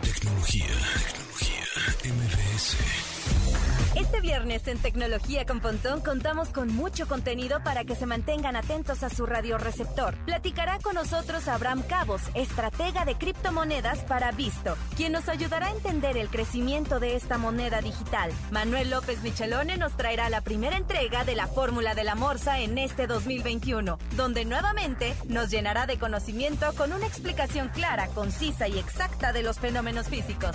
Tecnología, tecnología, Este viernes en Tecnología con Pontón contamos con mucho contenido para que se mantengan atentos a su radioreceptor. Platicará con nosotros Abraham Cabos, estratega de criptomonedas para Visto, quien nos ayudará a entender el crecimiento de esta moneda digital. Manuel López Michelone nos traerá la primera entrega de la Fórmula de la Morsa en este 2021, donde nuevamente nos llenará de conocimiento con una explicación clara, concisa y exacta de los fenómenos físicos.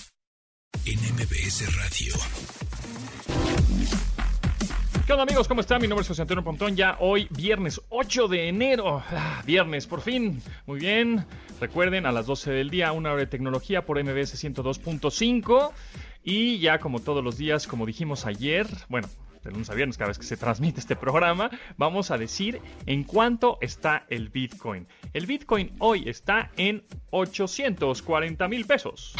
en MBS Radio. ¿Qué onda amigos? ¿Cómo están? Mi nombre es José Antonio Pontón. Ya hoy, viernes 8 de enero. Ah, viernes, por fin. Muy bien. Recuerden, a las 12 del día, una hora de tecnología por MBS 102.5. Y ya como todos los días, como dijimos ayer, bueno, de lunes a viernes, cada vez que se transmite este programa, vamos a decir en cuánto está el Bitcoin. El Bitcoin hoy está en 840 mil pesos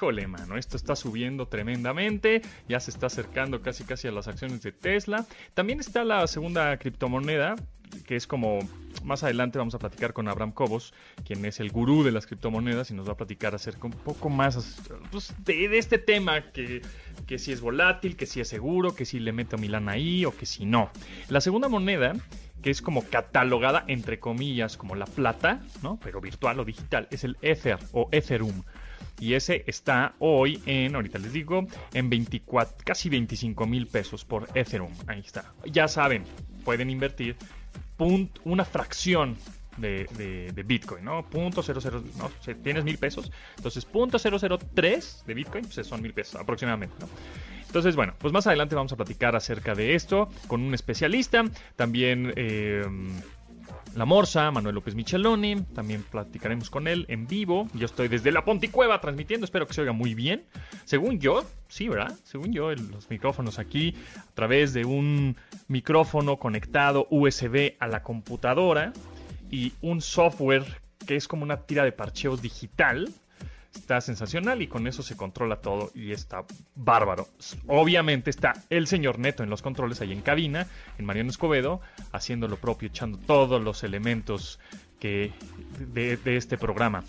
híjole, mano, esto está subiendo tremendamente, ya se está acercando casi casi a las acciones de Tesla. También está la segunda criptomoneda, que es como más adelante vamos a platicar con Abraham Cobos, quien es el gurú de las criptomonedas y nos va a platicar acerca un poco más pues, de, este tema, que, que si es volátil, que si es seguro, que si le meto Milán ahí o que si no. La segunda moneda que es como catalogada entre comillas como la plata, ¿no? Pero virtual o digital, es el Ether o Ethereum y ese está hoy en, ahorita les digo, en 24, casi 25 mil pesos por Ethereum. Ahí está. Ya saben, pueden invertir una fracción de, Bitcoin, ¿no? Punto no, si tienes mil pesos, entonces punto 003 de Bitcoin, pues son mil pesos aproximadamente, ¿no? Entonces, bueno, pues más adelante vamos a platicar acerca de esto con un especialista, también... Eh, la Morsa, Manuel López Micheloni, también platicaremos con él en vivo. Yo estoy desde la Ponticueva transmitiendo, espero que se oiga muy bien. Según yo, sí, ¿verdad? Según yo, los micrófonos aquí, a través de un micrófono conectado USB a la computadora y un software que es como una tira de parcheos digital Está sensacional y con eso se controla todo y está bárbaro. Obviamente está el señor Neto en los controles ahí en cabina, en Mariano Escobedo, haciendo lo propio, echando todos los elementos que de, de, este programa.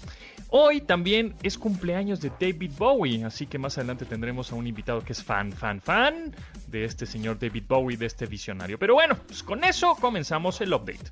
Hoy también es cumpleaños de David Bowie, así que más adelante tendremos a un invitado que es fan, fan, fan de este señor David Bowie, de este visionario. Pero bueno, pues con eso comenzamos el update.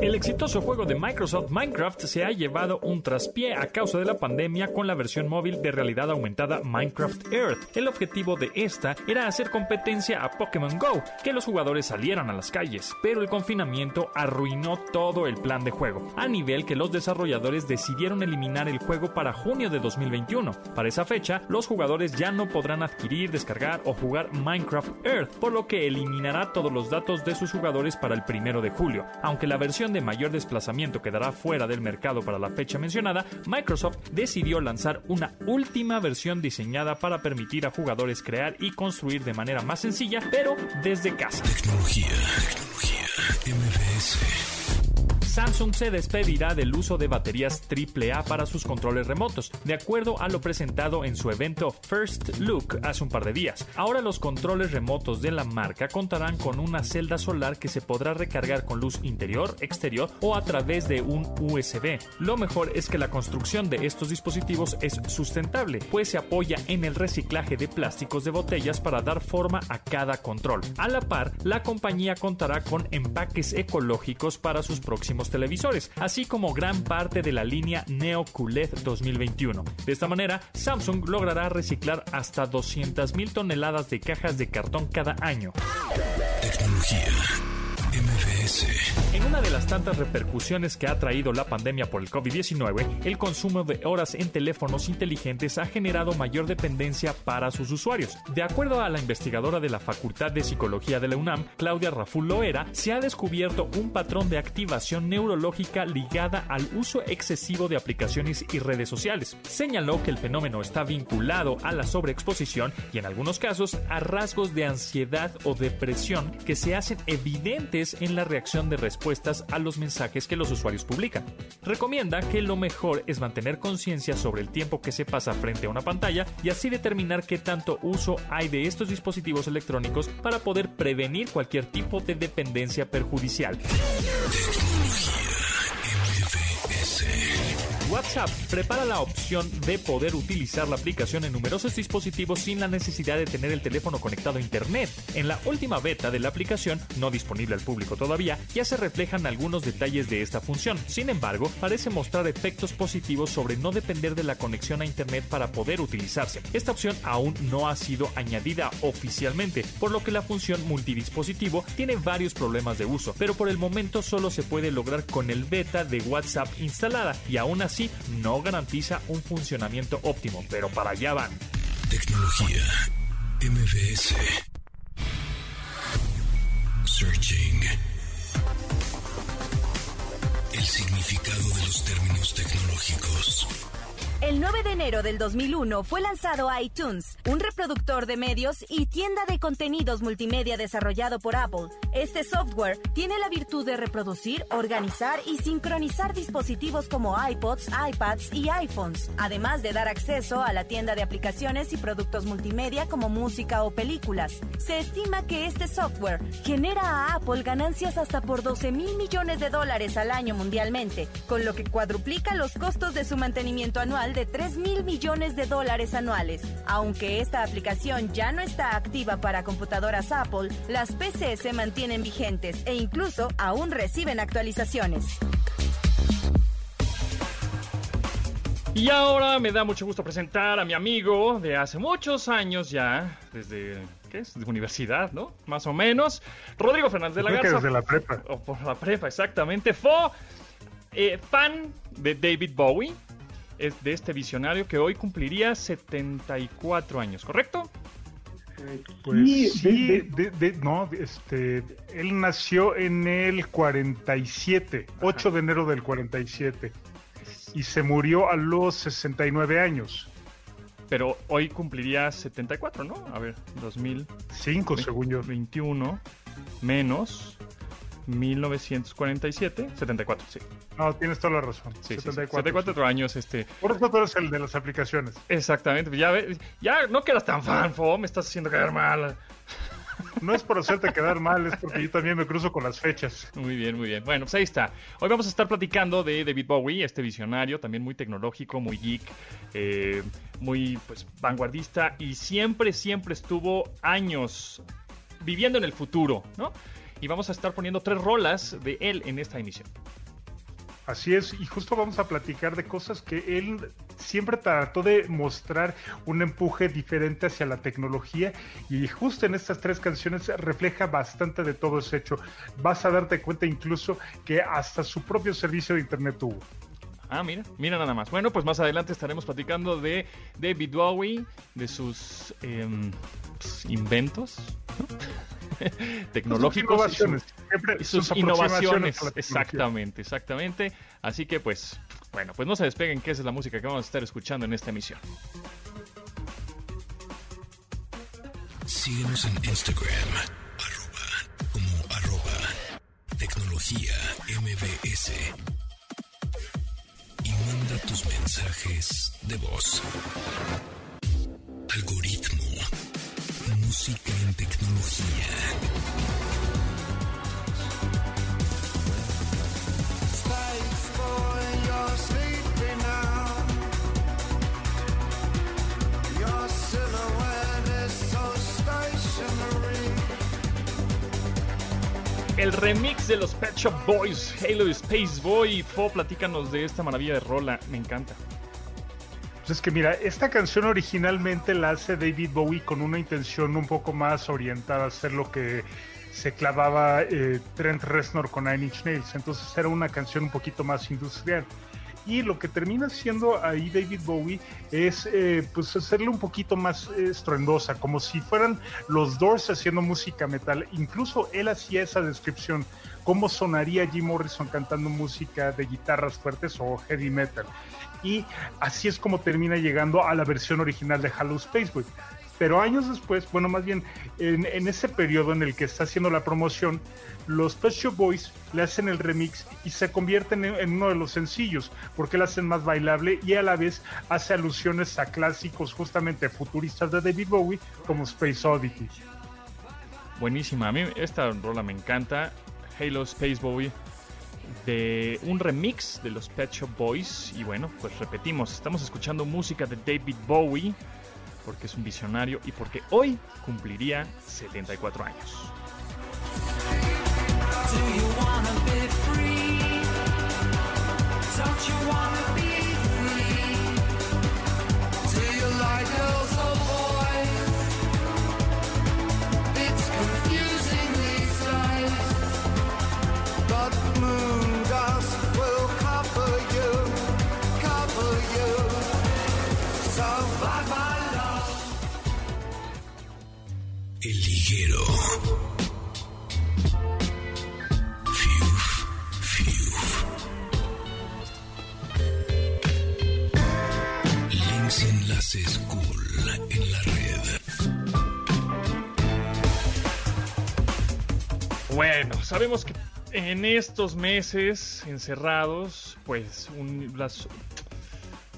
El exitoso juego de Microsoft Minecraft se ha llevado un traspié a causa de la pandemia con la versión móvil de realidad aumentada Minecraft Earth. El objetivo de esta era hacer competencia a Pokémon Go, que los jugadores salieran a las calles, pero el confinamiento arruinó todo el plan de juego, a nivel que los desarrolladores decidieron eliminar el juego para junio de 2021. Para esa fecha, los jugadores ya no podrán adquirir, descargar o jugar Minecraft Earth, por lo que eliminará todos los datos de sus jugadores para el primero de julio, aunque la versión de mayor desplazamiento quedará fuera del mercado para la fecha mencionada, Microsoft decidió lanzar una última versión diseñada para permitir a jugadores crear y construir de manera más sencilla, pero desde casa. Samsung se despedirá del uso de baterías AAA para sus controles remotos, de acuerdo a lo presentado en su evento First Look hace un par de días. Ahora los controles remotos de la marca contarán con una celda solar que se podrá recargar con luz interior, exterior o a través de un USB. Lo mejor es que la construcción de estos dispositivos es sustentable, pues se apoya en el reciclaje de plásticos de botellas para dar forma a cada control. A la par, la compañía contará con empaques ecológicos para sus próximos televisores, así como gran parte de la línea Neo QLED 2021. De esta manera, Samsung logrará reciclar hasta 200.000 toneladas de cajas de cartón cada año. MBS. En una de las tantas repercusiones que ha traído la pandemia por el COVID-19, el consumo de horas en teléfonos inteligentes ha generado mayor dependencia para sus usuarios. De acuerdo a la investigadora de la Facultad de Psicología de la UNAM, Claudia Raful Loera, se ha descubierto un patrón de activación neurológica ligada al uso excesivo de aplicaciones y redes sociales. Señaló que el fenómeno está vinculado a la sobreexposición y en algunos casos a rasgos de ansiedad o depresión que se hacen evidentes en la reacción de respuestas a los mensajes que los usuarios publican. Recomienda que lo mejor es mantener conciencia sobre el tiempo que se pasa frente a una pantalla y así determinar qué tanto uso hay de estos dispositivos electrónicos para poder prevenir cualquier tipo de dependencia perjudicial. WhatsApp prepara la opción de poder utilizar la aplicación en numerosos dispositivos sin la necesidad de tener el teléfono conectado a Internet. En la última beta de la aplicación, no disponible al público todavía, ya se reflejan algunos detalles de esta función. Sin embargo, parece mostrar efectos positivos sobre no depender de la conexión a Internet para poder utilizarse. Esta opción aún no ha sido añadida oficialmente, por lo que la función multidispositivo tiene varios problemas de uso, pero por el momento solo se puede lograr con el beta de WhatsApp instalada y aún así no garantiza un funcionamiento óptimo, pero para allá van. Tecnología. MBS. Searching. El significado de los términos tecnológicos. El 9 de enero del 2001 fue lanzado iTunes, un reproductor de medios y tienda de contenidos multimedia desarrollado por Apple. Este software tiene la virtud de reproducir, organizar y sincronizar dispositivos como iPods, iPads y iPhones, además de dar acceso a la tienda de aplicaciones y productos multimedia como música o películas. Se estima que este software genera a Apple ganancias hasta por 12 mil millones de dólares al año mundialmente, con lo que cuadruplica los costos de su mantenimiento anual de 3 mil millones de dólares anuales. Aunque esta aplicación ya no está activa para computadoras Apple, las PC se mantienen vigentes e incluso aún reciben actualizaciones. Y ahora me da mucho gusto presentar a mi amigo de hace muchos años ya, desde ¿qué es? De universidad, ¿no? Más o menos. Rodrigo Fernández de la Creo que Garza. desde la prepa. O por la prepa, exactamente. Fue eh, fan de David Bowie, es de este visionario que hoy cumpliría 74 años, ¿correcto? Pues Sí, sí, de- de- de- no, este, él nació en el 47, 8 de enero del 47, y se murió a los 69 años, Pero hoy cumpliría 74, ¿no? A ver, 5 según yo. 2021 menos 1947, 74, sí. No, tienes toda la razón. Sí, sí, sí. 74. 74 años, este. Por eso tú eres el de las aplicaciones. Exactamente, pues ya, ya no quedas tan fan, Fo, me estás haciendo quedar mal. No es por hacerte quedar mal, es porque yo también me cruzo con las fechas. Muy bien, muy bien. Bueno, pues ahí está. Hoy vamos a estar platicando de David Bowie, este visionario, también muy tecnológico, muy geek, eh, muy pues vanguardista y siempre, siempre estuvo años viviendo en el futuro, ¿no? Y vamos a estar poniendo tres rolas de él en esta emisión. Así es, y justo vamos a platicar de cosas que él siempre trató de mostrar un empuje diferente hacia la tecnología y justo en estas tres canciones refleja bastante de todo ese hecho. Vas a darte cuenta incluso que hasta su propio servicio de internet tuvo. Ah, mira, mira nada más. Bueno, pues más adelante estaremos platicando de David Bowie, de sus em, pues, inventos ¿no? tecnológicos. y innovaciones, sus sus innovaciones. Exactamente, exactamente. Así que pues, bueno, pues no se despeguen, que esa es la música que vamos a estar escuchando en esta emisión. Síguenos en Instagram, arroba, como arroba, tecnología MBS. Y manda tus mensajes de voz. Algoritmo. Música en tecnología. El remix de los Pet Shop Boys, Halo Space Boy. Fo, platícanos de esta maravilla de rola, me encanta. Pues es que mira, esta canción originalmente la hace David Bowie con una intención un poco más orientada a hacer lo que se clavaba eh, Trent Reznor con Nine Inch Nails. Entonces era una canción un poquito más industrial y lo que termina siendo ahí David Bowie es eh, pues hacerle un poquito más estruendosa, como si fueran los Doors haciendo música metal. Incluso él hacía esa descripción, cómo sonaría Jim Morrison cantando música de guitarras fuertes o heavy metal. Y así es como termina llegando a la versión original de Hello Spaceboy. Pero años después, bueno, más bien en, ese periodo en el que está haciendo la promoción, los Pet Boys le hacen el remix y se convierten en, uno de los sencillos, porque lo hacen más bailable y a la vez hace alusiones a clásicos justamente futuristas de David Bowie como Space Oddity. Buenísima, a mí esta rola me encanta, Halo Space Bowie, de un remix de los Pet Shop Boys y bueno, pues repetimos, estamos escuchando música de David Bowie porque es un visionario y porque hoy cumpliría 74 años. Do you en la red. Bueno, sabemos que en estos meses encerrados, pues un- las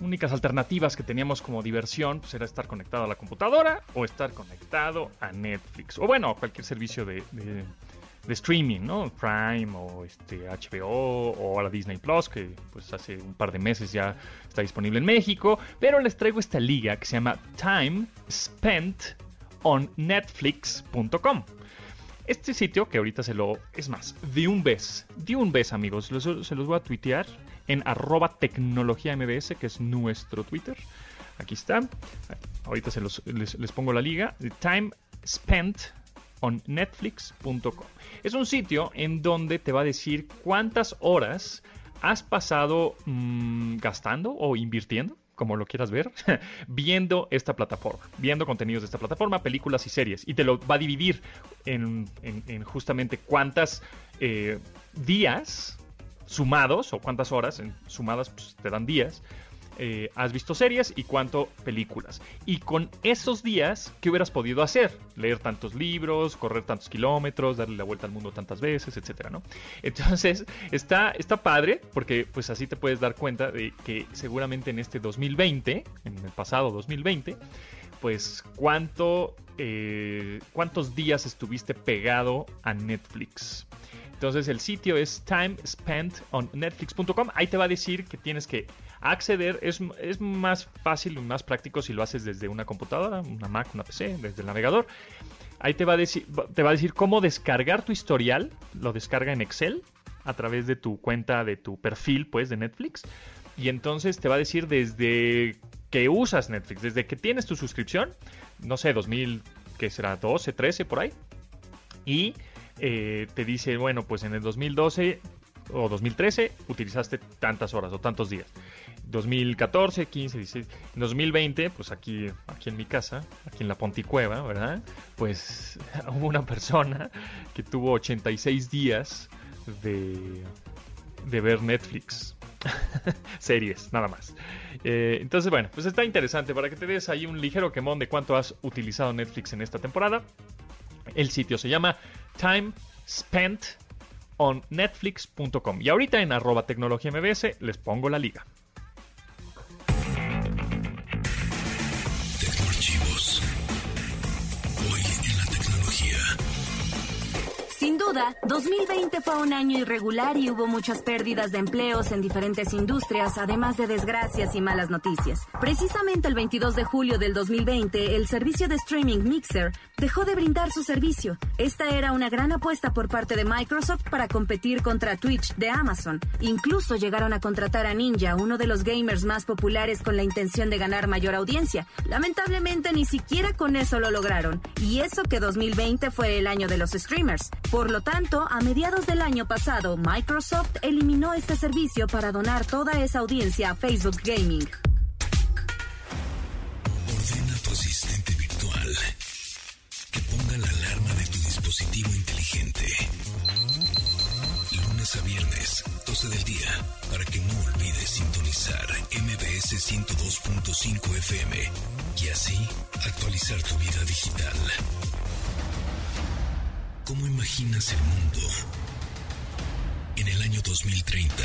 únicas alternativas que teníamos como diversión pues, era estar conectado a la computadora o estar conectado a Netflix o bueno, a cualquier servicio de- de streaming, ¿no? Prime o este HBO o a la Disney Plus que pues hace un par de meses ya está disponible en México, pero les traigo esta liga que se llama Time Spent on Netflix.com. Este sitio, que ahorita se lo... Es más, de un vez, de un vez amigos, se los voy a tuitear en arroba tecnología mbs, que es nuestro Twitter. Aquí está. Ahorita se los, les, les pongo la liga. Time Spent on Netflix.com. Es un sitio en donde te va a decir cuántas horas has pasado mm, gastando o invirtiendo como lo quieras ver, viendo esta plataforma, viendo contenidos de esta plataforma, películas y series. Y te lo va a dividir en justamente cuántas eh, días sumados, o cuántas horas en- sumadas pues, te dan días, eh, has visto series y cuánto películas. Y con esos días, ¿qué hubieras podido hacer? Leer tantos libros, correr tantos kilómetros, darle la vuelta al mundo tantas veces, etcétera, ¿no? Entonces, está, está padre, porque pues así te puedes dar cuenta de que seguramente en este 2020, en el pasado 2020, pues cuánto, eh, cuántos días estuviste pegado a Netflix. Entonces el sitio es timespentonnetflix.com. Ahí te va a decir que tienes que acceder. Es, es más fácil y más práctico si lo haces desde una computadora, una Mac, una PC, desde el navegador. Ahí te va a decir, te va a decir cómo descargar tu historial. Lo descarga en Excel a través de tu cuenta, de tu perfil, pues, de Netflix. Y entonces te va a decir desde que usas Netflix, desde que tienes tu suscripción, no sé, 2000, que será 12, 13 por ahí. Y eh, te dice, bueno, pues en el 2012 o 2013 utilizaste tantas horas o tantos días. 2014, 15, 16, en 2020, pues aquí, aquí en mi casa, aquí en la Ponticueva, ¿verdad? Pues hubo una persona que tuvo 86 días de, de ver Netflix. Series, nada más. Eh, entonces, bueno, pues está interesante para que te des ahí un ligero quemón de cuánto has utilizado Netflix en esta temporada. El sitio se llama Time Spent on Netflix.com. Y ahorita en arroba tecnología mbs les pongo la liga. Duda duda, 2020 fue un año irregular y hubo muchas pérdidas de empleos en diferentes industrias, además de desgracias y malas noticias. Precisamente el 22 de julio del 2020, el servicio de streaming Mixer dejó de brindar su servicio. Esta era una gran apuesta por parte de Microsoft para competir contra Twitch de Amazon. Incluso llegaron a contratar a Ninja, uno de los gamers más populares con la intención de ganar mayor audiencia. Lamentablemente ni siquiera con eso lo lograron. Y eso que 2020 fue el año de los streamers. Por lo tanto, a mediados del año pasado, Microsoft eliminó este servicio para donar toda esa audiencia a Facebook Gaming. Ordena a tu asistente virtual que ponga la alarma de tu dispositivo inteligente. Lunes a viernes, 12 del día, para que no olvides sintonizar MBS 102.5 FM y así actualizar tu vida digital. ¿Cómo imaginas el mundo en el año 2030?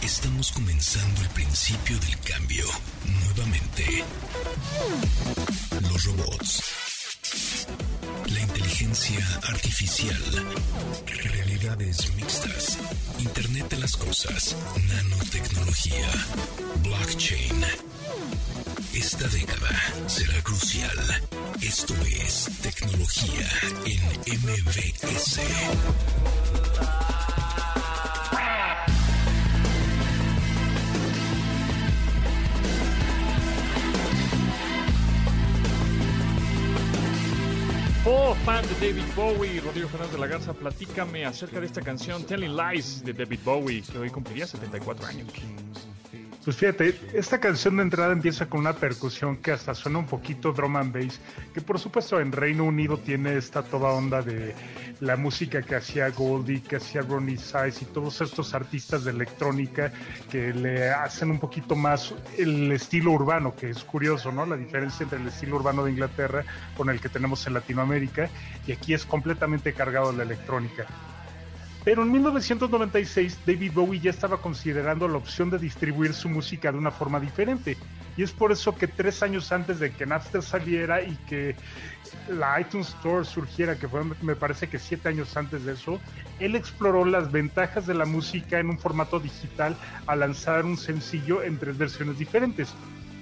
Estamos comenzando el principio del cambio. Nuevamente. Los robots. La inteligencia artificial. Realidades mixtas. Internet de las cosas. Nanotecnología. Blockchain. Esta década será crucial. Esto es tecnología en MBS. Oh, fan de David Bowie, Rodrigo Fernández de la Garza, platícame acerca de esta canción Telling Lies de David Bowie, que hoy cumpliría 74 años. Pues fíjate, esta canción de entrada empieza con una percusión que hasta suena un poquito drum and bass, que por supuesto en Reino Unido tiene esta toda onda de la música que hacía Goldie, que hacía Ronnie Size y todos estos artistas de electrónica que le hacen un poquito más el estilo urbano, que es curioso, ¿no? La diferencia entre el estilo urbano de Inglaterra con el que tenemos en Latinoamérica y aquí es completamente cargado de la electrónica. Pero en 1996 David Bowie ya estaba considerando la opción de distribuir su música de una forma diferente. Y es por eso que tres años antes de que Napster saliera y que la iTunes Store surgiera, que fue me parece que siete años antes de eso, él exploró las ventajas de la música en un formato digital al lanzar un sencillo en tres versiones diferentes.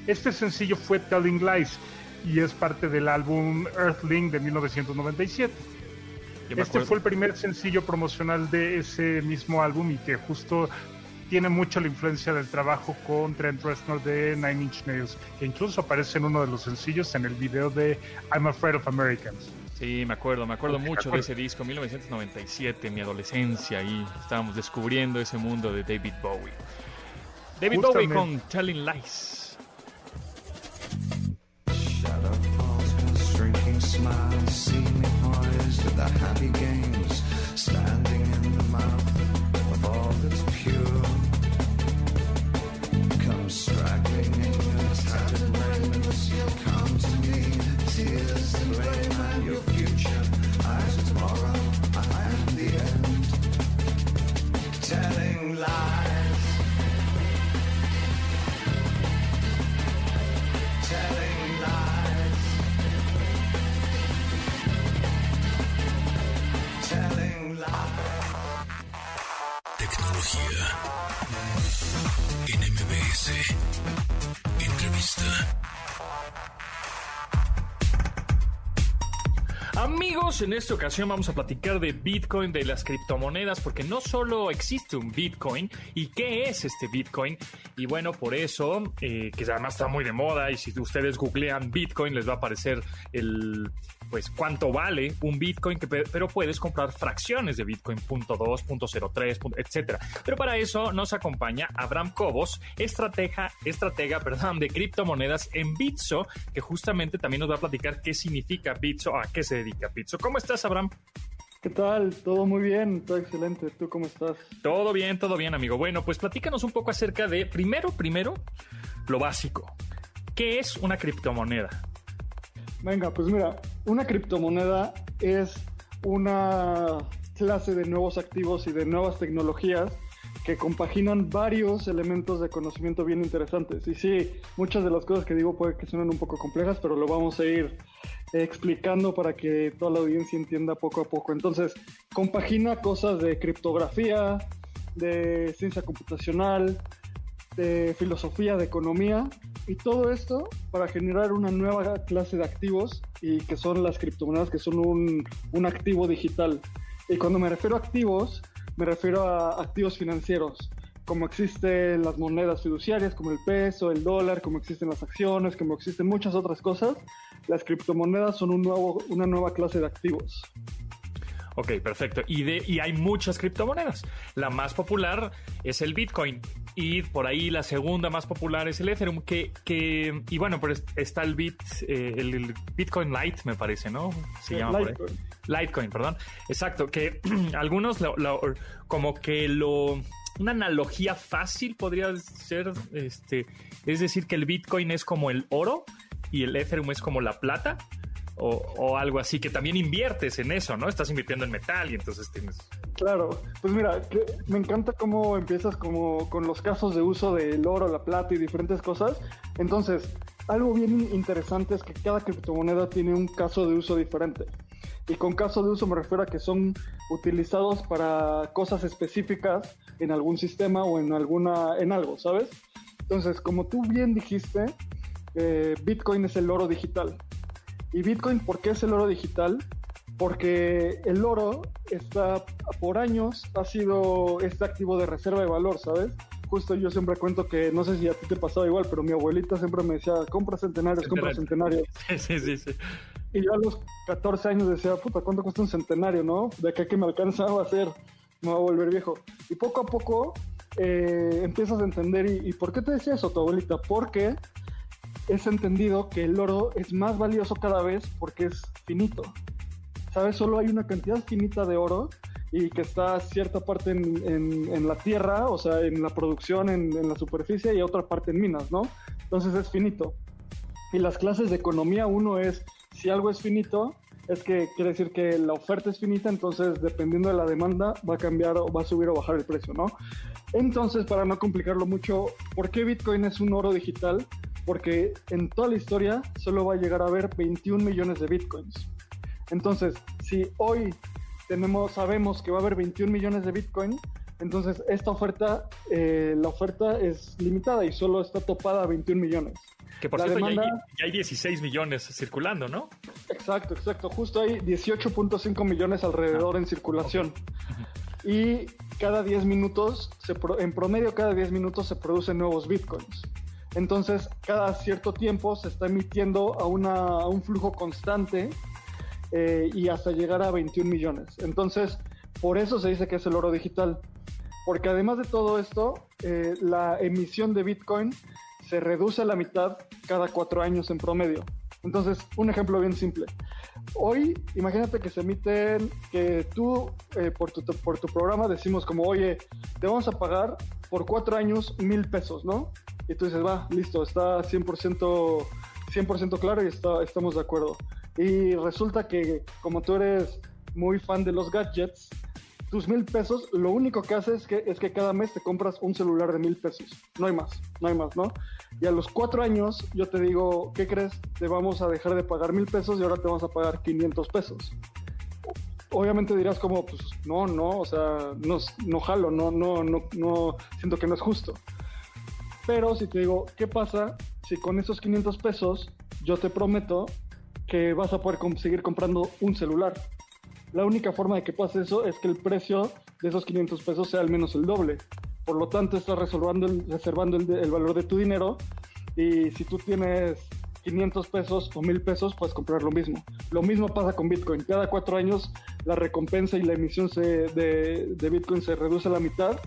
Este sencillo fue Telling Lies y es parte del álbum Earthling de 1997. Este fue el primer sencillo promocional de ese mismo álbum y que justo tiene mucho la influencia del trabajo con Trent Reznor de Nine Inch Nails, que incluso aparece en uno de los sencillos en el video de I'm Afraid of Americans. Sí, me acuerdo, me acuerdo mucho de acuerdo. ese disco, 1997, mi adolescencia, ahí estábamos descubriendo ese mundo de David Bowie. David Bowie con Telling Lies. Shadow falls, at the happy games, standing in the mouth of all that's pure. Come straggling in your tattered raiments, come to me, tears and rain and your future, tomorrow the end. Telling lies. Tecnología en MBS. Entrevista. Amigos, en esta ocasión vamos a platicar de Bitcoin, de las criptomonedas, porque no solo existe un Bitcoin, ¿y qué es este Bitcoin? Y bueno, por eso, eh, que además está muy de moda, y si ustedes googlean Bitcoin, les va a aparecer el, pues, cuánto vale un Bitcoin, que, pero puedes comprar fracciones de Bitcoin, punto .2, punto .03, punto- etcétera. Pero para eso nos acompaña Abraham Cobos, estratega, estratega perdón, de criptomonedas en Bitso, que justamente también nos va a platicar qué significa Bitso, a qué se dedica Bitso. ¿Cómo estás, Abraham? ¿Qué tal? Todo muy bien, todo excelente. ¿Tú cómo estás? Todo bien, todo bien, amigo. Bueno, pues platícanos un poco acerca de, primero, primero, lo básico. ¿Qué es una criptomoneda? Venga, pues mira, una criptomoneda es una clase de nuevos activos y de nuevas tecnologías que compaginan varios elementos de conocimiento bien interesantes. Y sí, muchas de las cosas que digo puede que suenen un poco complejas, pero lo vamos a ir explicando para que toda la audiencia entienda poco a poco. Entonces, compagina cosas de criptografía, de ciencia computacional, de filosofía, de economía, y todo esto para generar una nueva clase de activos y que son las criptomonedas, que son un, un activo digital. Y cuando me refiero a activos, me refiero a activos financieros, como existen las monedas fiduciarias, como el peso, el dólar, como existen las acciones, como existen muchas otras cosas. Las criptomonedas son un nuevo, una nueva clase de activos. Ok, perfecto. Y, de, y hay muchas criptomonedas. La más popular es el Bitcoin. Y por ahí la segunda más popular es el Ethereum. Que, que, y bueno, pues está el, Bit, eh, el, Bitcoin Lite, me parece, ¿no? Se llama por ahí. Litecoin. Litecoin, perdón. Exacto, que algunos lo- lo- como que lo una analogía fácil podría ser este es decir que el Bitcoin es como el oro y el Ethereum es como la plata o, o algo así que también inviertes en eso, ¿no? Estás invirtiendo en metal y entonces tienes Claro, pues mira, me encanta cómo empiezas como con los casos de uso del oro, la plata y diferentes cosas. Entonces, algo bien interesante es que cada criptomoneda tiene un caso de uso diferente. Y con caso de uso me refiero a que son utilizados para cosas específicas en algún sistema o en alguna en algo, ¿sabes? Entonces, como tú bien dijiste, eh, Bitcoin es el oro digital. ¿Y Bitcoin por qué es el oro digital? Porque el oro está por años ha sido este activo de reserva de valor, ¿sabes? Justo yo siempre cuento que no sé si a ti te pasaba igual, pero mi abuelita siempre me decía, compra centenarios, compra Centenario. centenarios. Sí, sí, sí. Y yo a los 14 años decía, puta, ¿cuánto cuesta un centenario, no? De acá que me alcanzaba a hacer, me voy a volver viejo. Y poco a poco eh, empiezas a entender, y, ¿y por qué te decía eso tu abuelita? Porque es entendido que el oro es más valioso cada vez porque es finito. ¿Sabes? Solo hay una cantidad finita de oro y que está cierta parte en, en- en la tierra, o sea, en la producción, en, en la superficie y otra parte en minas, ¿no? Entonces es finito. Y las clases de economía, uno es, si algo es finito, es que quiere decir que la oferta es finita, entonces dependiendo de la demanda va a cambiar o va a subir o bajar el precio, ¿no? Entonces, para no complicarlo mucho, ¿por qué Bitcoin es un oro digital? Porque en toda la historia solo va a llegar a haber 21 millones de Bitcoins. Entonces, si hoy tenemos, sabemos que va a haber 21 millones de Bitcoin, entonces esta oferta, eh, la oferta es limitada y solo está topada a 21 millones. Que por La cierto ya, hay, demanda- ya hay 16 millones circulando, ¿no? Exacto, exacto. Justo hay 18.5 millones alrededor en circulación. Y cada 10 minutos, se pro- en promedio cada 10 minutos se producen nuevos bitcoins. Entonces, cada cierto tiempo se está emitiendo a, una, un flujo constante eh, y hasta llegar a 21 millones. Entonces, por eso se dice que es el oro digital. Porque además de todo esto, eh, la emisión de Bitcoin se reduce a la mitad cada cuatro años en promedio. Entonces, un ejemplo bien simple. Hoy, imagínate que se emiten, que tú eh, por, tu, por tu programa decimos como, oye, te vamos a pagar por cuatro años mil pesos, ¿no? Y tú dices, va, listo, está 100%, 100 claro y está, estamos de acuerdo. Y resulta que como tú eres muy fan de los gadgets, tus mil pesos, lo único que haces es que, es que cada mes te compras un celular de mil pesos. No hay más, no hay más, ¿no? Y a los cuatro años yo te digo, ¿qué crees? Te vamos a dejar de pagar mil pesos y ahora te vamos a pagar 500 pesos. Obviamente dirás como, pues no, no, o sea, no, no jalo, no, no, no, no, siento que no es justo. Pero si te digo, ¿qué pasa si con esos 500 pesos yo te prometo que vas a poder conseguir comprando un celular? La única forma de que pase eso es que el precio de esos 500 pesos sea al menos el doble. Por lo tanto, estás reservando el, valor de tu dinero y si tú tienes 500 pesos o 1000 pesos, puedes comprar lo mismo. Lo mismo pasa con Bitcoin. Cada cuatro años la recompensa y la emisión de, de Bitcoin se reduce a la mitad.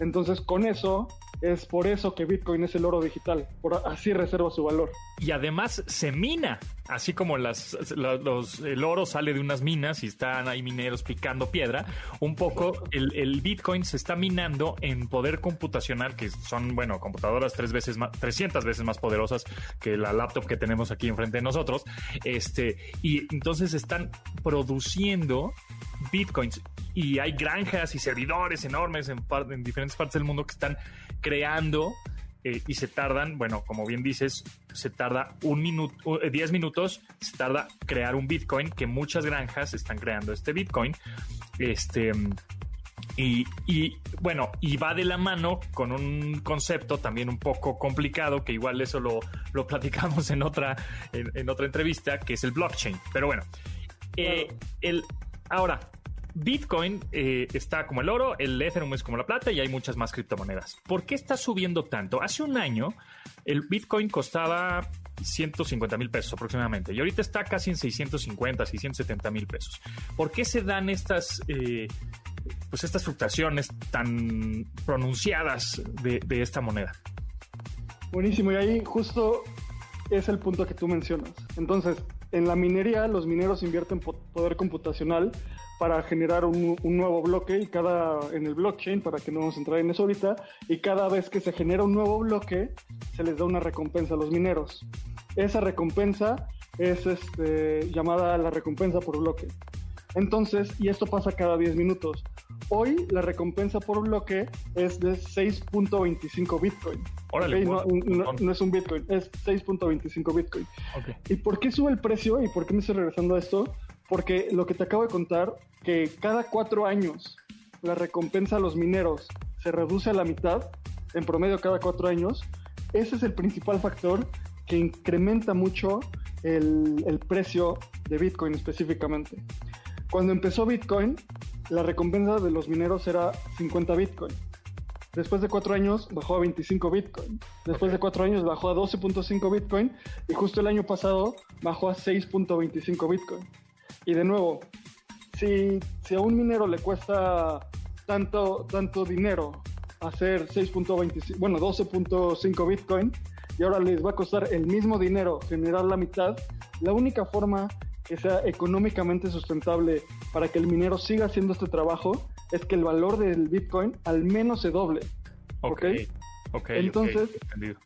Entonces, con eso, es por eso que Bitcoin es el oro digital. Por, así reserva su valor. Y además se mina, así como el oro sale de unas minas y están ahí mineros picando piedra, un poco el, Bitcoin se está minando en poder computacional, que son, bueno, computadoras tres veces más, 300 veces más poderosas que la laptop que tenemos aquí enfrente de nosotros, este, y entonces están produciendo Bitcoins. y hay granjas y servidores enormes en, en diferentes partes del mundo que están creando eh, y se tardan, bueno, como bien dices, se tarda un minuto, 10 minutos, se tarda crear un Bitcoin, que muchas granjas están creando este Bitcoin. Este. Y, y, bueno, y va de la mano con un concepto también un poco complicado, que igual eso lo, lo platicamos en otra, en, en otra entrevista, que es el blockchain. Pero bueno, eh, el, ahora, Bitcoin eh, está como el oro, el Ethereum es como la plata y hay muchas más criptomonedas. ¿Por qué está subiendo tanto? Hace un año el Bitcoin costaba 150 mil pesos aproximadamente y ahorita está casi en 650, 670 mil pesos. ¿Por qué se dan estas, eh, pues estas fluctuaciones tan pronunciadas de, de esta moneda? Buenísimo, y ahí justo es el punto que tú mencionas. Entonces, en la minería, los mineros invierten po- poder computacional para generar un, un nuevo bloque y cada en el blockchain, para que no vamos a entrar en eso ahorita, y cada vez que se genera un nuevo bloque, se les da una recompensa a los mineros. Esa recompensa es este, llamada la recompensa por bloque. Entonces, y esto pasa cada 10 minutos. Hoy la recompensa por bloque es de 6.25 Bitcoin. Órale, Ok, no, no- no es un Bitcoin, es 6.25 Bitcoin. Ok. ¿Y por qué sube el precio y por qué me estoy regresando a esto? Porque lo que te acabo de contar, que cada cuatro años la recompensa a los mineros se reduce a la mitad, en promedio cada cuatro años, ese es el principal factor que incrementa mucho el, el precio de Bitcoin específicamente. Cuando empezó Bitcoin, la recompensa de los mineros era 50 Bitcoin. Después de cuatro años bajó a 25 Bitcoin. Después de cuatro años bajó a 12.5 Bitcoin. Y justo el año pasado bajó a 6.25 Bitcoin. Y de nuevo, si, si a un minero le cuesta tanto, tanto dinero hacer 6.25, bueno, 12.5 Bitcoin, y ahora les va a costar el mismo dinero generar la mitad, la única forma que sea económicamente sustentable para que el minero siga haciendo este trabajo es que el valor del Bitcoin al menos se doble. Ok. ¿Ok? Ok. Entonces- ok, entendido.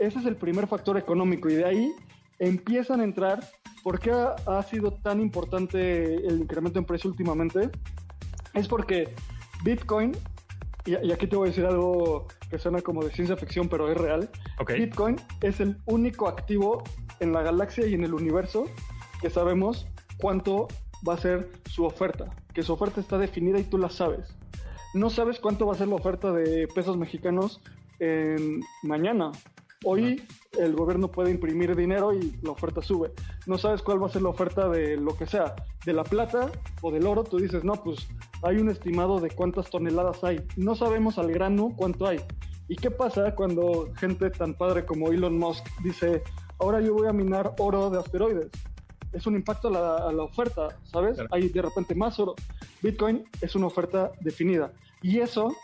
Ese es el primer factor económico y de ahí empiezan a entrar. ¿Por qué ha, ha sido tan importante el incremento en precio últimamente? Es porque Bitcoin, y, y aquí te voy a decir algo que suena como de ciencia ficción, pero es real. Ok. Bitcoin es el único activo en la galaxia y en el universo que sabemos cuánto va a ser su oferta, que su oferta está definida y tú la sabes. No sabes cuánto va a ser la oferta de pesos mexicanos en mañana. Hoy el gobierno puede imprimir dinero y la oferta sube. No sabes cuál va a ser la oferta de lo que sea, de la plata o del oro. Tú dices, no, pues hay un estimado de cuántas toneladas hay. No sabemos al grano cuánto hay. ¿Y qué pasa cuando gente tan padre como Elon Musk dice, ahora yo voy a minar oro de asteroides? Es un impacto a la, a la oferta, ¿sabes? Claro. Hay de repente más oro. Bitcoin es una oferta definida. Y eso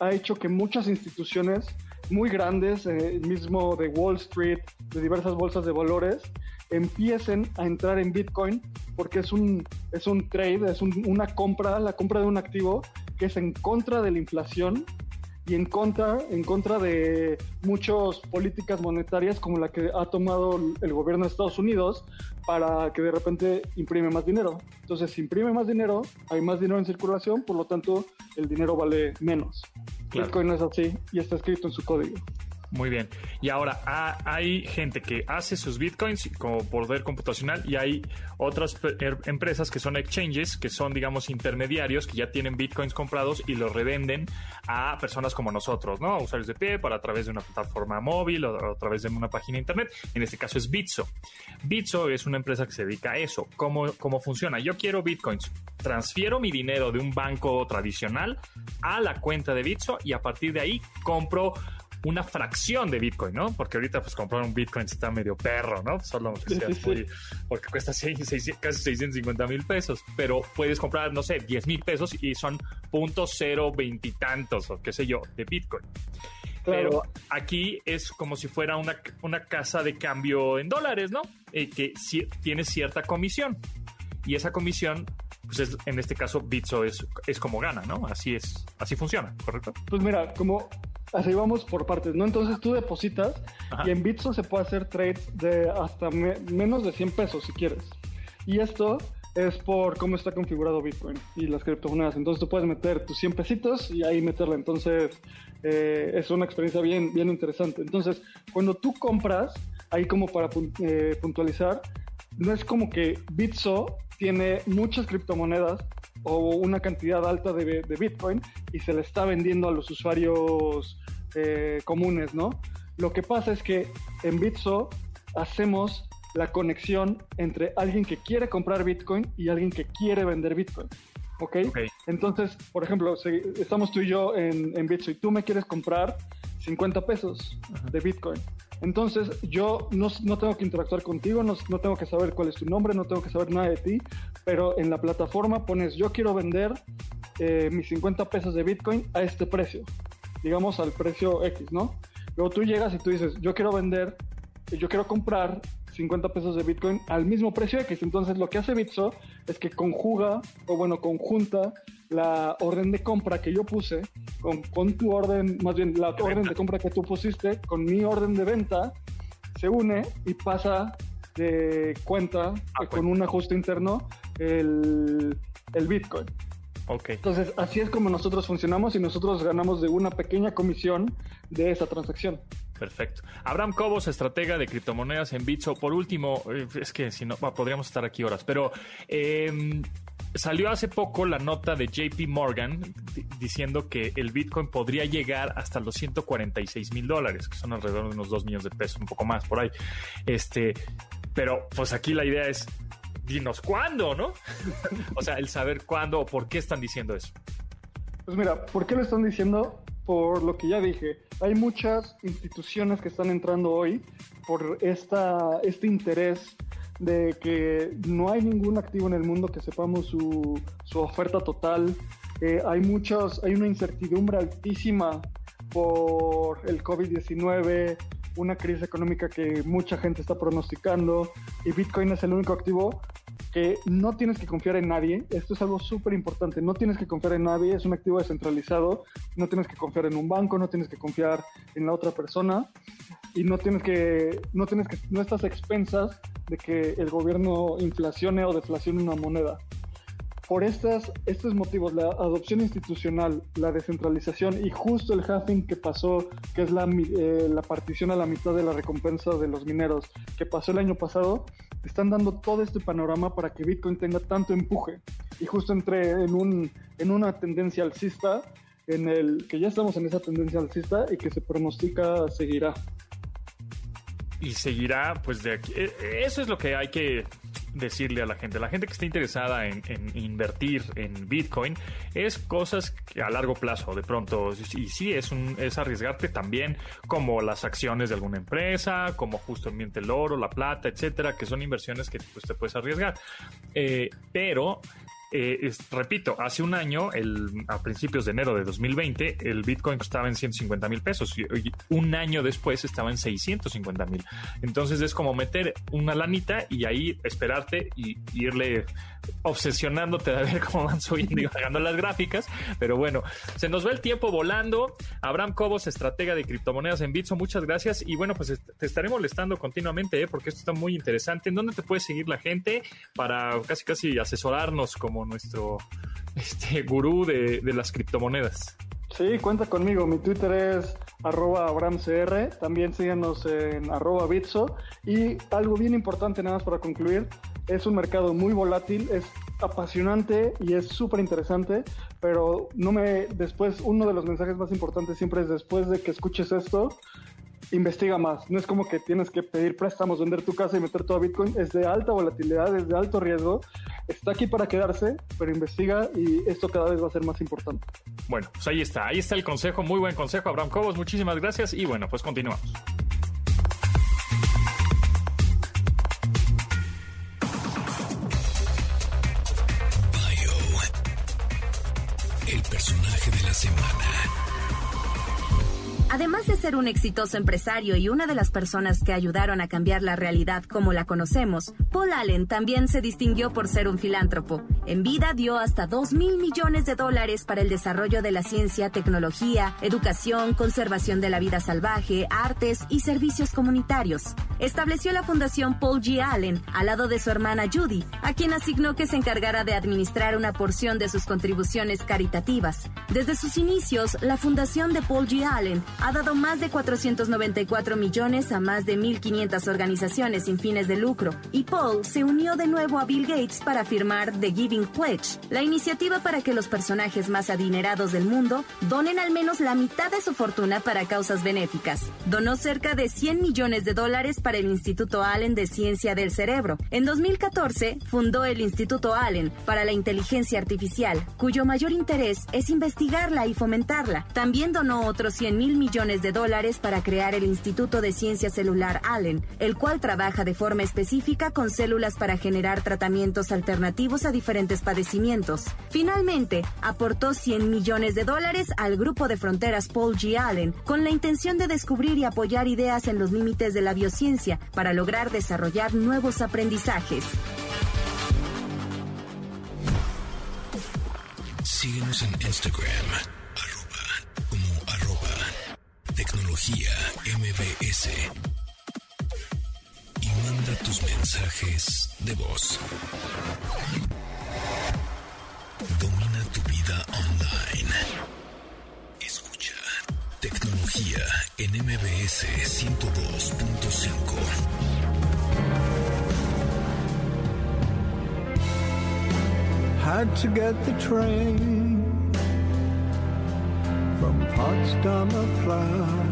ha hecho que muchas instituciones muy grandes, eh, mismo de Wall Street, de diversas bolsas de valores, empiecen a entrar en Bitcoin porque es un, es un trade, es un- una compra, la compra de un activo que es en contra de la inflación y en contra, en contra de muchas políticas monetarias como la que ha tomado el gobierno de Estados Unidos para que de repente imprime más dinero. Entonces, si imprime más dinero, hay más dinero en circulación, por lo tanto, el dinero vale menos. Claro. Bitcoin no es así y está escrito en su código. Muy bien. Y ahora ha- hay gente que hace sus bitcoins como poder computacional y hay otras er- empresas que son exchanges, que son, digamos, intermediarios que ya tienen bitcoins comprados y los revenden a personas como nosotros, ¿no? A usuarios de pie para a través de una plataforma móvil o a través de una página de internet. En este caso es Bitso. Bitso es una empresa que se dedica a eso. ¿Cómo, cómo funciona? Yo quiero bitcoins. Transfiero mi dinero de un banco tradicional a la cuenta de Bitso y a partir de ahí compro una fracción de Bitcoin, ¿no? Porque ahorita pues comprar un Bitcoin está medio perro, ¿no? Solo que seas muy- porque cuesta casi 650 mil pesos, pero puedes comprar, no sé, 10 mil pesos y son punto cero veintitantos o qué sé yo de Bitcoin. Pero Claro. aquí es como si fuera una, una casa de cambio en dólares, ¿no? Eh, que ci- tiene cierta comisión. Y esa comisión, pues es- en este caso, Bitso es, es como gana, ¿no? Así es, así funciona, ¿correcto? Pues mira, como así vamos por partes, ¿no? Entonces tú depositas Ajá. y en Bitso se puede hacer trades de hasta me- menos de 100 pesos si quieres. Y esto es por cómo está configurado Bitcoin y las criptomonedas. Entonces tú puedes meter tus 100 pesitos y ahí meterla. Entonces eh, es una experiencia bien, bien interesante. Entonces, cuando tú compras, ahí como para eh, puntualizar, no es como que Bitso tiene muchas criptomonedas o una cantidad alta de, de Bitcoin y se le está vendiendo a los usuarios eh, comunes, ¿no? Lo que pasa es que en Bitso hacemos la conexión entre alguien que quiere comprar Bitcoin y alguien que quiere vender Bitcoin. ¿Ok? Entonces, por ejemplo, si estamos tú y yo en, en Bitso y tú me quieres comprar 50 pesos de Bitcoin. Entonces, yo no, no tengo que interactuar contigo, no, no tengo que saber cuál es tu nombre, no tengo que saber nada de ti, pero en la plataforma pones, yo quiero vender eh, mis 50 pesos de Bitcoin a este precio, digamos al precio X, ¿no? Luego tú llegas y tú dices, yo quiero vender, yo quiero comprar 50 pesos de Bitcoin al mismo precio X. Entonces lo que hace Bitso es que conjuga, o bueno, conjunta la orden de compra que yo puse con, con tu orden, más bien la orden de compra que tú pusiste con mi orden de venta, se une y pasa de cuenta Ah, con un ajuste interno el, el Bitcoin. Ok. Entonces, así es como nosotros funcionamos y nosotros ganamos de una pequeña comisión de esa transacción. Perfecto. Abraham Cobos, estratega de criptomonedas en Bitso. Por último, eh, es que si no, podríamos estar aquí horas, pero eh, salió hace poco la nota de JP Morgan di- diciendo que el Bitcoin podría llegar hasta los 146 mil dólares, que son alrededor de unos 2 millones de pesos, un poco más por ahí. Este, pero pues aquí la idea es, dinos cuándo, ¿no? o sea, el saber cuándo o por qué están diciendo eso. Pues mira, ¿por qué lo están diciendo? Por lo que ya dije, hay muchas instituciones que están entrando hoy por esta, este interés de que no hay ningún activo en el mundo que sepamos su, su oferta total. Eh, hay muchos, hay una incertidumbre altísima por el COVID-19, una crisis económica que mucha gente está pronosticando y Bitcoin es el único activo que no tienes que confiar en nadie. Esto es algo súper importante. No tienes que confiar en nadie. Es un activo descentralizado. No tienes que confiar en un banco. No tienes que confiar en la otra persona. Y no tienes que, no tienes que, no estás a expensas de que el gobierno inflacione o deflacione una moneda. Por estas, estos motivos, la adopción institucional, la descentralización y justo el halving que pasó, que es la, eh, la partición a la mitad de la recompensa de los mineros, que pasó el año pasado, están dando todo este panorama para que Bitcoin tenga tanto empuje. Y justo entré en, un, en una tendencia alcista, en el que ya estamos en esa tendencia alcista y que se pronostica seguirá. y seguirá, pues de aquí. eh, Eso es lo que hay que decirle a la gente. La gente que está interesada en, invertir en Bitcoin es cosas a largo plazo, de pronto. Y sí, es, un, es arriesgarte también como las acciones de alguna empresa, como justamente el oro, la plata, etcétera, que son inversiones que pues, te puedes arriesgar. Eh, pero eh, repito, hace un año, el, a principios de enero de 2020, el Bitcoin estaba en 150 mil pesos y, un año después estaba en 650 mil. Entonces es como meter una lanita y ahí esperarte y, irle obsesionándote de ver cómo van subiendo y bajando las gráficas. Pero bueno, se nos va el tiempo volando. Abraham Cobos, estratega de criptomonedas en Bitso, muchas gracias. Y bueno, pues te estaré molestando continuamente, ¿eh? porque esto está muy interesante. ¿En dónde te puede seguir la gente para casi casi asesorarnos como nuestro este, gurú de, de las criptomonedas? Sí, cuenta conmigo. Mi Twitter es arroba abramcr. También síganos en arroba bitso. Y algo bien importante, nada más para concluir, es un mercado muy volátil, es apasionante y es súper interesante, pero no me, después, uno de los mensajes más importantes siempre es después de que escuches esto, investiga más. No es como que tienes que pedir préstamos, vender tu casa y meter todo a Bitcoin. Es de alta volatilidad, es de alto riesgo. Está aquí para quedarse, pero investiga y esto cada vez va a ser más importante. Bueno, pues ahí está, ahí está el consejo, muy buen consejo, Abraham Cobos, muchísimas gracias y bueno, pues continuamos. Ser un exitoso empresario y una de las personas que ayudaron a cambiar la realidad como la conocemos, Paul Allen también se distinguió por ser un filántropo. En vida dio hasta 2 mil millones de dólares para el desarrollo de la ciencia, tecnología, educación, conservación de la vida salvaje, artes y servicios comunitarios. Estableció la Fundación Paul G. Allen al lado de su hermana Judy, a quien asignó que se encargara de administrar una porción de sus contribuciones caritativas. Desde sus inicios, la Fundación de Paul G. Allen ha dado más de 494 millones a más de 1.500 organizaciones sin fines de lucro, y Paul se unió de nuevo a Bill Gates para firmar The Giving Pledge, la iniciativa para que los personajes más adinerados del mundo donen al menos la mitad de su fortuna para causas benéficas. Donó cerca de 100 millones de dólares para el Instituto Allen de Ciencia del Cerebro. En 2014 fundó el Instituto Allen para la Inteligencia Artificial, cuyo mayor interés es investigarla y fomentarla. También donó otros 100 mil millones de dólares para crear el Instituto de Ciencia Celular Allen, el cual trabaja de forma específica con células para generar tratamientos alternativos a diferentes padecimientos. Finalmente, aportó 100 millones de dólares al grupo de fronteras Paul G. Allen con la intención de descubrir y apoyar ideas en los límites de la biociencia para lograr desarrollar nuevos aprendizajes. En Instagram, tecnología MBS. Y manda tus mensajes de voz. Domina tu vida online. Escucha tecnología en MBS 102.5. had to get the train from Potsdamer Platz.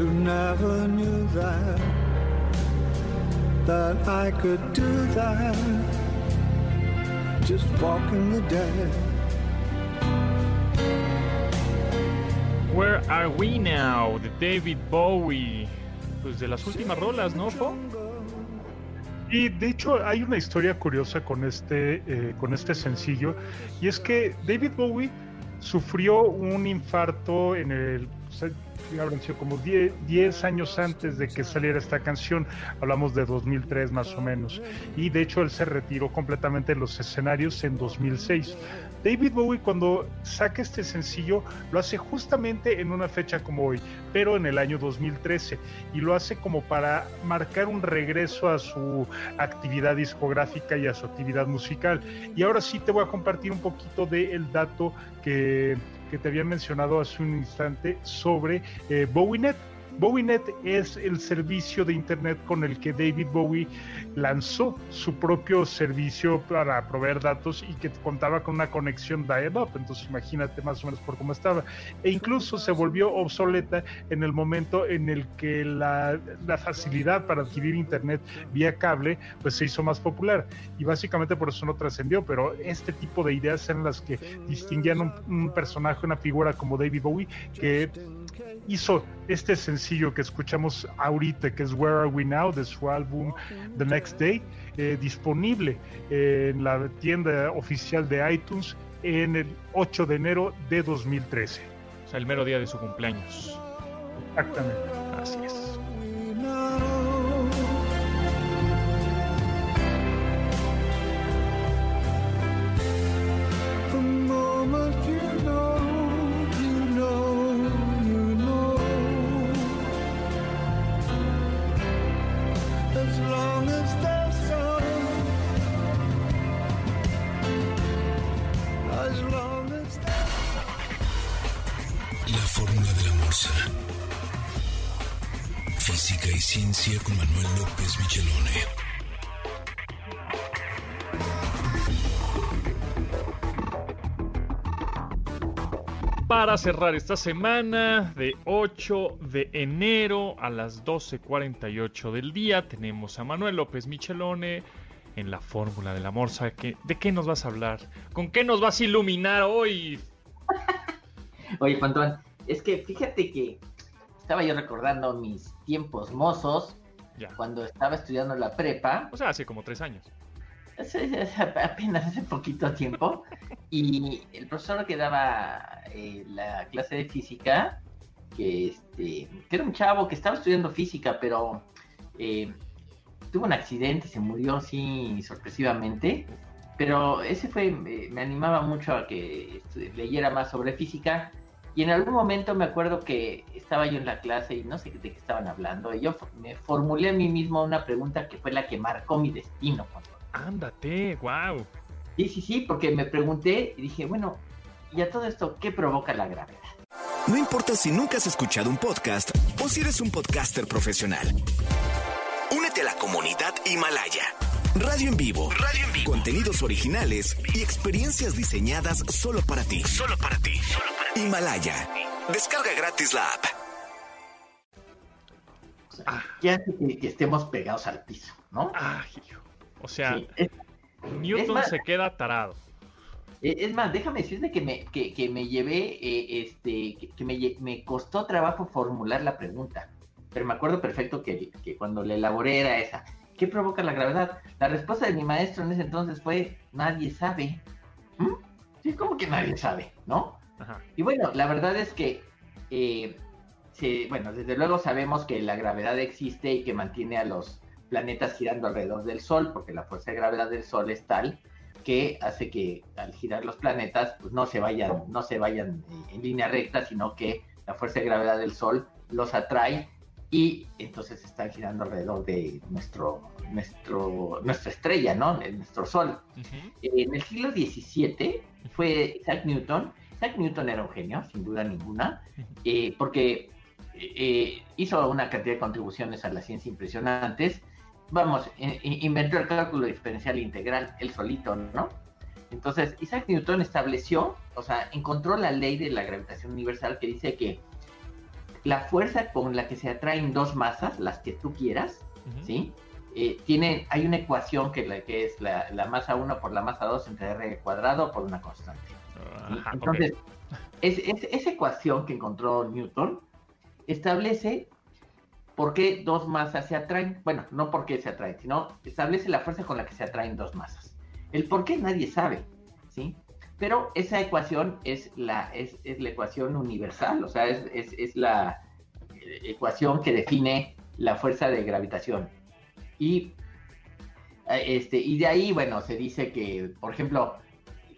You never knew that, that I could do that, just walking the dead. Where Are We Now? de David Bowie. Pues de las últimas rolas, ¿no, Po? Y de hecho hay una historia curiosa con este, eh, con este sencillo, y es que David Bowie sufrió un infarto en el... habrán sido como 10, 10 años antes de que saliera esta canción, hablamos de 2003 más o menos, y de hecho él se retiró completamente de los escenarios en 2006. David Bowie cuando saca este sencillo lo hace justamente en una fecha como hoy, pero en el año 2013 y lo hace como para marcar un regreso a su actividad discográfica y a su actividad musical. Y ahora sí te voy a compartir un poquito del dato que, que te había mencionado hace un instante sobre eh, BowieNet. BowieNet es el servicio de internet con el que David Bowie lanzó su propio servicio para proveer datos y que contaba con una conexión dial-up, entonces imagínate más o menos por cómo estaba. E incluso se volvió obsoleta en el momento en el que la, facilidad para adquirir internet vía cable pues se hizo más popular y básicamente por eso no trascendió, pero este tipo de ideas eran las que distinguían un, un personaje, una figura como David Bowie que hizo este sencillo que escuchamos ahorita, que es Where Are We Now, de su álbum The Next Day, eh, disponible en la tienda oficial de iTunes en el 8 de enero de 2013. O sea, el mero día de su cumpleaños. Exactamente. Así es. Y ciencia con Manuel López Michelone. Para cerrar esta semana de 8 de enero a las 12.48 del día, tenemos a Manuel López Michelone en la fórmula de la morsa. ¿Qué- ¿De qué nos vas a hablar? ¿Con qué nos vas a iluminar hoy? Oye, Pantón, es que fíjate que estaba yo recordando mis tiempos mozos Ya. cuando estaba estudiando la prepa, O sea, hace como tres años. hace- hace- apenas hace poquito tiempo, Y el profesor que daba eh, la clase de física, que, este, que era un chavo que estaba estudiando física, pero eh, tuvo un accidente, se murió así sorpresivamente. Pero ese fue, me, me animaba mucho a que leyera más sobre física. Y en algún momento me acuerdo que estaba yo en la clase y no sé de qué estaban hablando. Y yo me formulé a mí mismo una pregunta que fue la que marcó mi destino. cuando- Ándate, wow. Sí, sí, sí, porque me pregunté y dije, bueno, ¿y a todo esto qué provoca la gravedad? No importa si nunca has escuchado un podcast o si eres un podcaster profesional. Únete a la comunidad Himalaya. Radio en vivo. Radio en vivo. Contenidos originales y experiencias diseñadas solo para ti. Solo para ti. Himalaya. Descarga gratis la app. O sea, ¿Qué hace que, que estemos pegados al piso, no? Ah. O sea, Sí, es, Newton es más- se queda tarado. eh, es más, déjame decirte que me, que, que me llevé, eh, este, que, que me, me costó trabajo formular la pregunta. Pero me acuerdo perfecto que, que cuando la elaboré era esa. ¿Qué provoca la gravedad? La respuesta de mi maestro en ese entonces fue, nadie sabe. ¿Mm? Sí, como que nadie sabe, ¿no? Ajá. Y bueno, la verdad es que, eh, se- bueno, desde luego sabemos que la gravedad existe y que mantiene a los planetas girando alrededor del Sol, porque la fuerza de gravedad del Sol es tal que hace que al girar los planetas pues no se vayan, no se vayan eh, en línea recta, sino que la fuerza de gravedad del Sol los atrae y entonces están girando alrededor de nuestro, nuestro, nuestra estrella, ¿no? Nuestro Sol. En el siglo XVII fue Isaac Newton. Isaac Newton era un genio, sin duda ninguna, eh, porque eh, hizo una cantidad de contribuciones a la ciencia impresionantes. Vamos, inventó el cálculo diferencial integral, él solito, ¿no? Entonces, Isaac Newton estableció, o sea, encontró la ley de la gravitación universal que dice que la fuerza con la que se atraen dos masas, las que tú quieras. ¿sí? Eh, tiene, hay una ecuación que, la, que es la, la masa 1 por la masa 2 entre r cuadrado por una constante. Entonces, es- es- esa ecuación que encontró Newton establece por qué dos masas se atraen. Bueno, no por qué se atraen, sino establece la fuerza con la que se atraen dos masas. El por qué nadie sabe, ¿sí? Pero esa ecuación es la, es, es la ecuación universal, o sea, es, es- la ecuación que define la fuerza de gravitación. Y, este, y de ahí, bueno, se dice que, por ejemplo,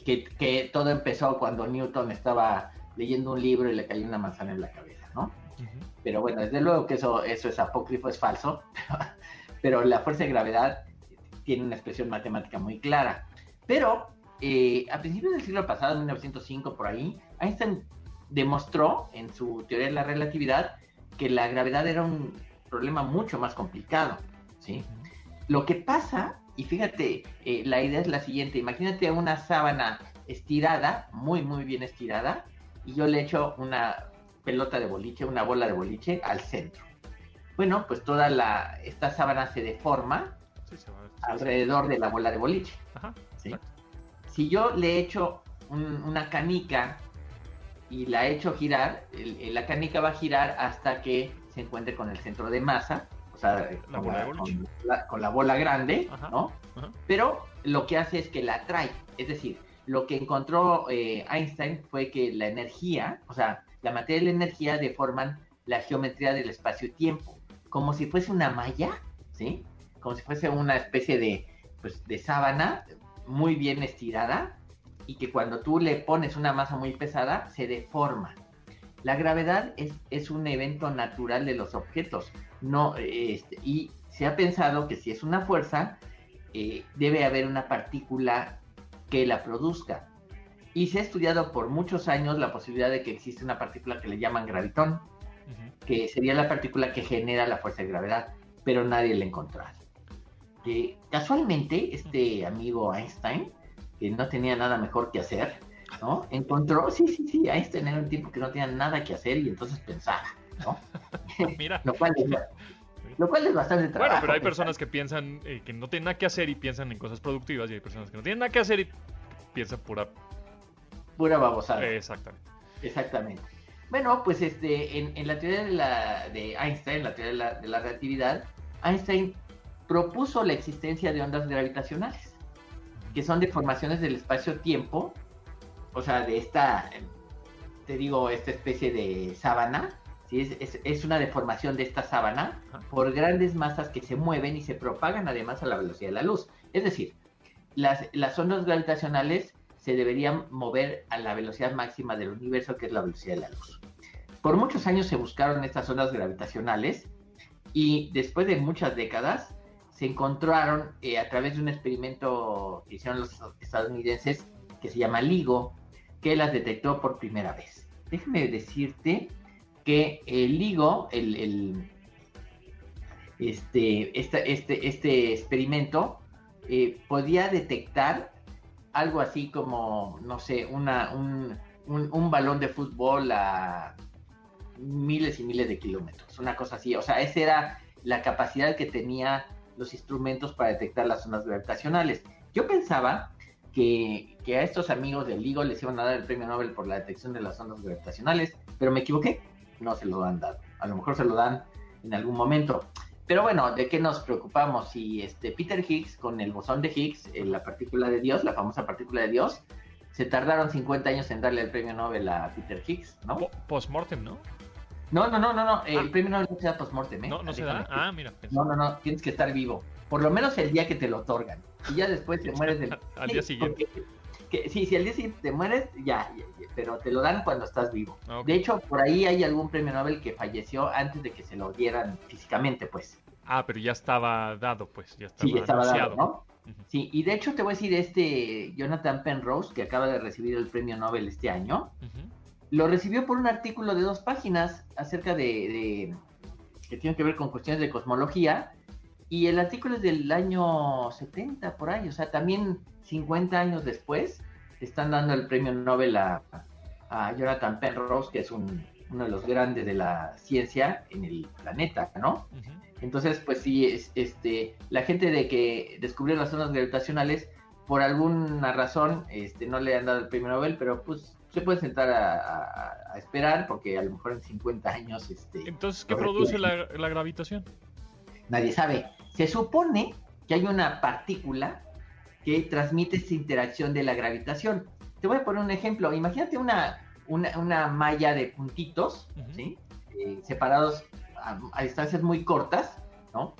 que, que todo empezó cuando Newton estaba leyendo un libro y le cayó una manzana en la cabeza, ¿no? Ujú. Pero bueno, desde luego que eso, eso es apócrifo, es falso, pero la fuerza de gravedad tiene una expresión matemática muy clara. Pero eh, a principios del siglo pasado, en 1905, por ahí, Einstein demostró en su teoría de la relatividad que la gravedad era un problema mucho más complicado, ¿sí? Lo que pasa, y fíjate, eh, la idea es la siguiente, imagínate una sábana estirada, muy, muy bien estirada, y yo le echo una pelota de boliche, una bola de boliche al centro. Bueno, pues toda la, esta sábana se deforma Sí, se va- sí, alrededor de la bola de boliche. Si yo le echo un- una canica y la echo girar, el- el- la canica va a girar hasta que se encuentre con el centro de masa, sea, La con, bola la, de boliche. con la- con la bola grande, Ajá. ¿no? Ajá. Pero lo que hace es que la atrae, es decir, lo que encontró eh, Einstein fue que la energía, o sea, la materia y la energía deforman la geometría del espacio-tiempo, como si fuese una malla, ¿sí? Como si fuese una especie de, pues, de sábana muy bien estirada y que cuando tú le pones una masa muy pesada se deforma. La gravedad es, es un evento natural de los objetos, no, eh, este, y se ha pensado que si es una fuerza, eh, debe haber una partícula que la produzca. Y se ha estudiado por muchos años la posibilidad de que existe una partícula que le llaman gravitón, Ujú. que sería la partícula que genera la fuerza de gravedad, pero nadie la ha encontrado. Que casualmente, este amigo Einstein, que no tenía nada mejor que hacer, ¿no? Encontró, sí, sí, sí, Einstein era un tipo que no tenía nada que hacer y entonces pensaba, ¿no? Mira. lo, cual es, lo cual es bastante trabajo. Bueno, pero hay pensar. personas que piensan eh, que no tienen nada que hacer y piensan en cosas productivas y hay personas que no tienen nada que hacer y piensan pura... Pura babosada. Exactamente. Exactamente. Bueno, pues este, en, en la teoría de, la, de Einstein, la teoría de la, de la relatividad, Einstein propuso la existencia de ondas gravitacionales, que son deformaciones del espacio-tiempo o sea, de esta, te digo, esta especie de sábana, ¿sí? es, es, es una deformación de esta sábana por grandes masas que se mueven y se propagan además a la velocidad de la luz. Es decir, las, las ondas gravitacionales se deberían mover a la velocidad máxima del universo, que es la velocidad de la luz. Por muchos años se buscaron estas ondas gravitacionales y después de muchas décadas se encontraron eh, a través de un experimento que hicieron los estadounidenses que se llama LIGO, que las detectó por primera vez. Déjame decirte que el LIGO, el, este, este, este, experimento, eh, podía detectar algo así como, no sé, una, un, un- un balón de fútbol a miles y miles de kilómetros, una cosa así. O sea, esa era la capacidad que tenía los instrumentos para detectar las ondas gravitacionales. Yo pensaba que, que a estos amigos del LIGO les iban a dar el premio Nobel por la detección de las ondas gravitacionales, pero me equivoqué, no se lo han dado. A lo mejor se lo dan en algún momento. Pero bueno, ¿de qué nos preocupamos? Si este Peter Higgs con el bosón de Higgs, la partícula de Dios, la famosa partícula de Dios, se tardaron 50 años en darle el premio Nobel a Peter Higgs, ¿no? Po- Postmortem, ¿no? No, no, no, no, no. El Ah. premio Nobel no se da postmortem, ¿eh? No, no se da. Ah, mira. pensé- No, no, no, tienes que estar vivo. Por lo menos el día que te lo otorgan. Y ya después te mueres del... Al día siguiente. que- sí, si al día siguiente te mueres, ya, ya, ya, pero te lo dan cuando estás vivo. Ah. De hecho, por ahí hay algún premio Nobel que falleció antes de que se lo dieran físicamente, pues. Ah, pero ya estaba dado, pues. Ya estaba, Sí, estaba dado. Sí, y de hecho te voy a decir, este Jonathan Penrose, que acaba de recibir el premio Nobel este año, Ujú. lo recibió por un artículo de dos páginas acerca de, de- que tiene que ver con cuestiones de cosmología y el artículo es del año 70 por ahí, o sea, también 50 años después están dando el premio Nobel a, a Jonathan Penrose, que es un- uno de los grandes de la ciencia en el planeta, ¿no? Entonces, pues sí, es, este, la gente de que descubrió las ondas gravitacionales, por alguna razón, este, no le han dado el premio Nobel, pero pues se puede sentar a, a- a esperar, porque a lo mejor en 50 años, este, Entonces, ¿qué produce la, la gravitación? nadie sabe. Se supone que hay una partícula que transmite esta interacción de la gravitación. Te voy a poner un ejemplo. Imagínate una, una, una malla de puntitos. ¿sí? Eh, separados a, a distancias muy cortas, ¿no?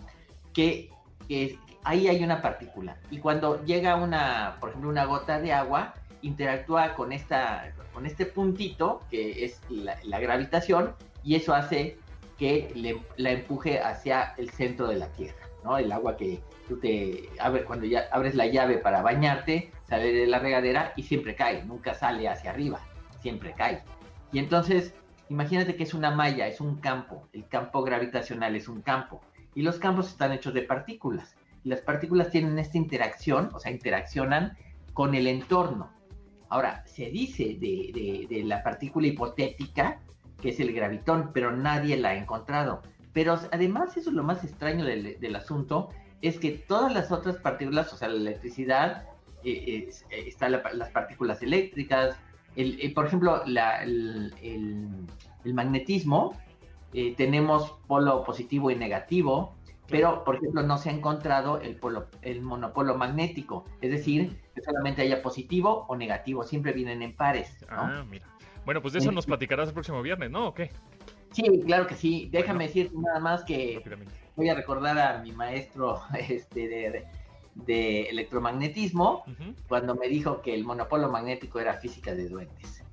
Que, que ahí hay una partícula. Y cuando llega una, por ejemplo, una gota de agua, interactúa con, esta, con este puntito, que es la, la gravitación, y eso hace que le- la empuje hacia el centro de la Tierra, ¿no? El agua que tú te abres cuando ya abres la llave para bañarte, sale de la regadera y siempre cae, nunca sale hacia arriba, siempre cae. Y entonces, imagínate que es una malla, es un campo, el campo gravitacional es un campo, y los campos están hechos de partículas, y las partículas tienen esta interacción, o sea, interaccionan con el entorno. Ahora, se dice de, la partícula hipotética que es el gravitón, pero nadie la ha encontrado. Pero además, eso es lo más extraño del, del asunto, es que todas las otras partículas, o sea, la electricidad, eh, es- eh, están la- las partículas eléctricas, el, eh, por ejemplo, la- el, el- el magnetismo, eh, tenemos polo positivo y negativo, pero, por ejemplo, no se ha encontrado el, polo, el monopolo magnético, es decir, que solamente haya positivo o negativo, siempre vienen en pares, ¿no? Ah, mira. Bueno, pues de eso nos platicarás el próximo viernes, ¿no? ¿O qué? Sí, claro que sí. Déjame decir nada más que voy a recordar a mi maestro este, de, de electromagnetismo cuando me dijo que el monopolo magnético era física de duendes.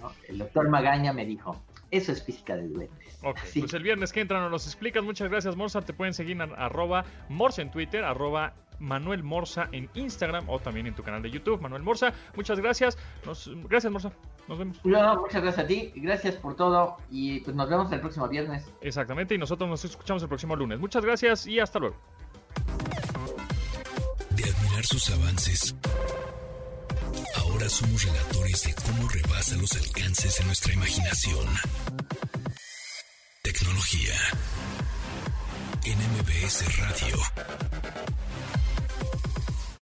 ¿no? El doctor Magaña me dijo, eso es física de duendes. Ok, Así. pues el viernes que entra nos los explicas. Muchas gracias, Morsa. Te pueden seguir en arroba Morsa en Twitter, arroba Manuel Morsa en Instagram o también en tu canal de YouTube, Manuel Morsa. Muchas gracias. Nos, gracias, Morsa. Nos vemos. No, muchas gracias a ti, gracias por todo y pues nos vemos el próximo viernes. Exactamente, y nosotros nos escuchamos el próximo lunes. Muchas gracias y hasta luego. De admirar sus avances, ahora somos relatores de cómo rebasa los alcances de nuestra imaginación. Tecnología. En MBS Radio.